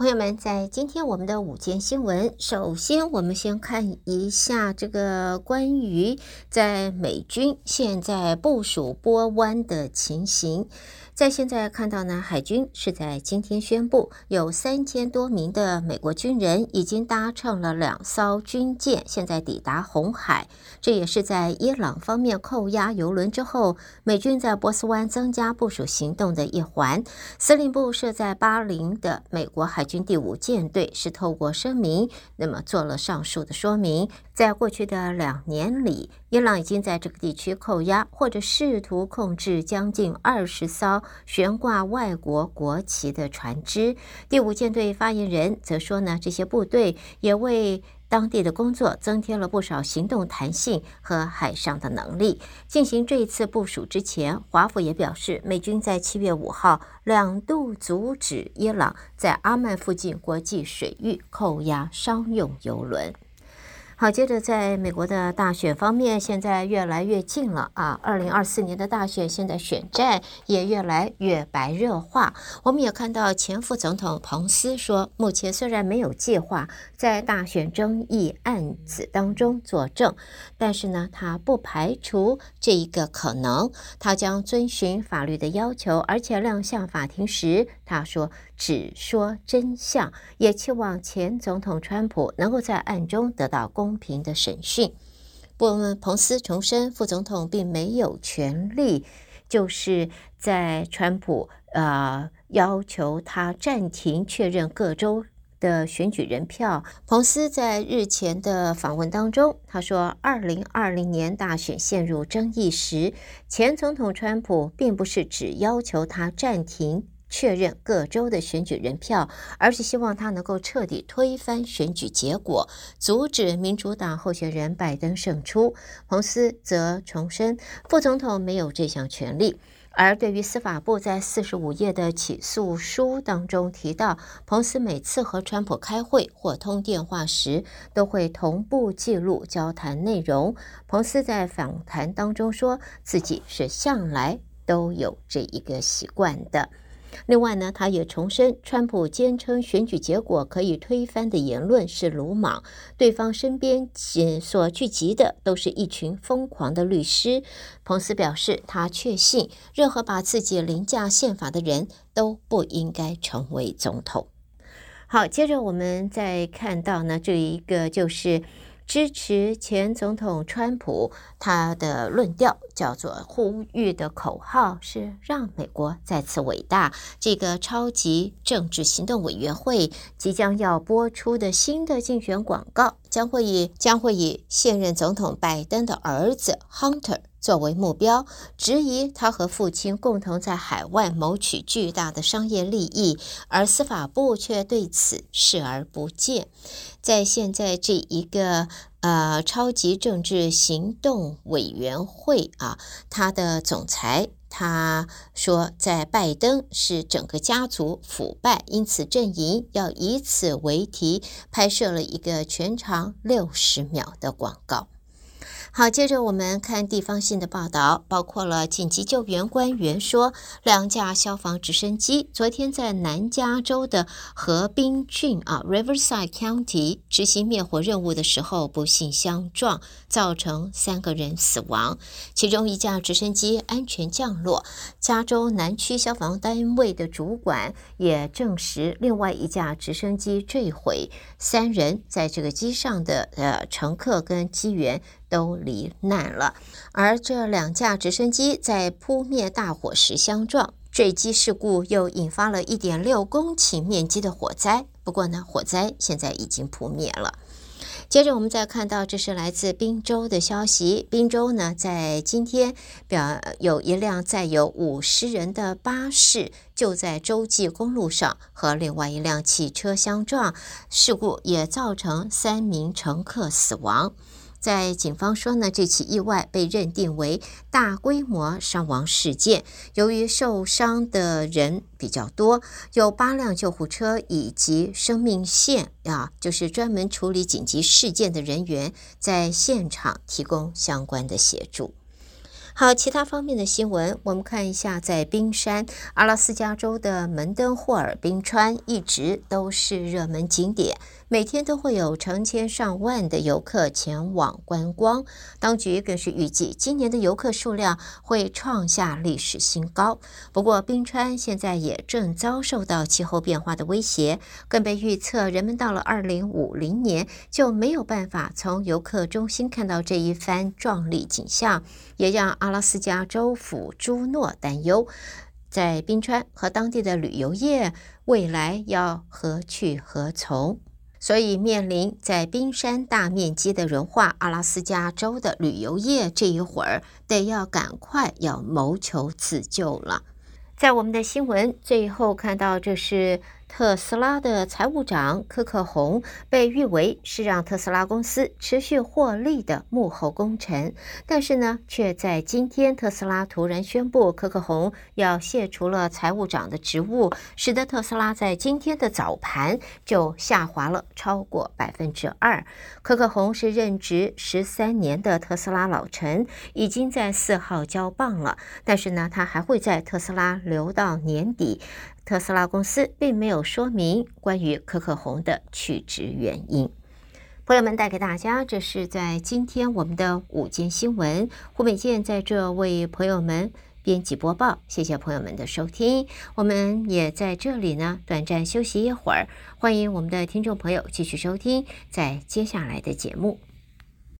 朋友们，在今天我们的午间新闻，首先我们先看一下这个关于在美军现在部署波湾的情形。在现在看到呢，海军是在今天宣布，有三千多名的美国军人已经搭乘了两艘军舰，现在抵达红海。这也是在伊朗方面扣押油轮之后，美军在波斯湾增加部署行动的一环。司令部设在巴林的美国海军第五舰队是透过声明，那么做了上述的说明。在过去的两年里，伊朗已经在这个地区扣押或者试图控制将近二十艘悬挂外国国旗的船只。第五舰队发言人则说呢，这些部队也为当地的工作增添了不少行动弹性和海上的能力。进行这一次部署之前，华府也表示，美军在七月五号两度阻止伊朗在阿曼附近国际水域扣押商用油轮。好，接着在美国的大选方面，现在越来越近了啊！二零二四年的大选，现在选战也越来越白热化。我们也看到前副总统彭斯说，目前虽然没有计划在大选争议案子当中作证，但是呢，他不排除这一个可能。他将遵循法律的要求，而且亮相法庭时，他说只说真相，也期望前总统川普能够在案中得到公。公平的审讯。不过，彭斯重申，副总统并没有权利，就是在川普呃要求他暂停确认各州的选举人票。彭斯在日前的访问当中，他说，二零二零年大选陷入争议时，前总统川普并不是只要求他暂停。确认各州的选举人票，而是希望他能够彻底推翻选举结果，阻止民主党候选人拜登胜出。彭斯则重申，副总统没有这项权利。而对于司法部在四十五页的起诉书当中提到，彭斯每次和川普开会或通电话时，都会同步记录交谈内容。彭斯在访谈当中说自己是向来都有这一个习惯的。另外呢，他也重申，川普坚称选举结果可以推翻的言论是鲁莽。对方身边所聚集的都是一群疯狂的律师。彭斯表示，他确信任何把自己凌驾宪法的人都不应该成为总统。好，接着我们再看到呢，这一个就是。支持前总统川普，他的论调叫做呼吁的口号是让美国再次伟大。这个超级政治行动委员会即将要播出的新的竞选广告，将会以将会以现任总统拜登的儿子 Hunter。作为目标，质疑他和父亲共同在海外谋取巨大的商业利益，而司法部却对此视而不见。在现在这一个呃超级政治行动委员会啊，他的总裁他说，在拜登是整个家族腐败，因此阵营要以此为题拍摄了一个全长六十秒的广告。好，接着我们看地方性的报道，包括了紧急救援官员说，两架消防直升机昨天在南加州的河滨郡啊 （Riverside County） 执行灭火任务的时候不幸相撞，造成三个人死亡。其中一架直升机安全降落，加州南区消防单位的主管也证实，另外一架直升机坠毁，三人在这个机上的呃乘客跟机员。都罹难了，而这两架直升机在扑灭大火时相撞，坠机事故又引发了一点六公顷面积的火灾。不过呢，火灾现在已经扑灭了。接着我们再看到，这是来自宾州的消息。宾州呢，在今天表有一辆载有五十人的巴士就在洲际公路上和另外一辆汽车相撞，事故也造成三名乘客死亡。在警方说呢，这起意外被认定为大规模伤亡事件。由于受伤的人比较多，有八辆救护车以及生命线啊，就是专门处理紧急事件的人员在现场提供相关的协助。好，其他方面的新闻，我们看一下，在冰山阿拉斯加州的门登霍尔冰川一直都是热门景点。每天都会有成千上万的游客前往观光，当局更是预计今年的游客数量会创下历史新高。不过，冰川现在也正遭受到气候变化的威胁，更被预测人们到了二零五零年就没有办法从游客中心看到这一番壮丽景象，也让阿拉斯加州府朱诺担忧，在冰川和当地的旅游业未来要何去何从。所以，面临在冰山大面积的融化，阿拉斯加州的旅游业这一会儿得要赶快要谋求自救了。在我们的新闻最后看到，这是。特斯拉的财务长柯克洪被誉为是让特斯拉公司持续获利的幕后功臣，但是呢，却在今天特斯拉突然宣布柯克洪要卸除了财务长的职务，使得特斯拉在今天的早盘就下滑了超过百分之二。柯克洪是任职十三年的特斯拉老臣，已经在四号交棒了，但是呢，他还会在特斯拉留到年底。特斯拉公司并没有说明关于可可红的去职原因。朋友们带给大家，这是在今天我们的午间新闻。胡美健在这为朋友们编辑播报，谢谢朋友们的收听。我们也在这里呢，短暂休息一会儿。欢迎我们的听众朋友继续收听在接下来的节目。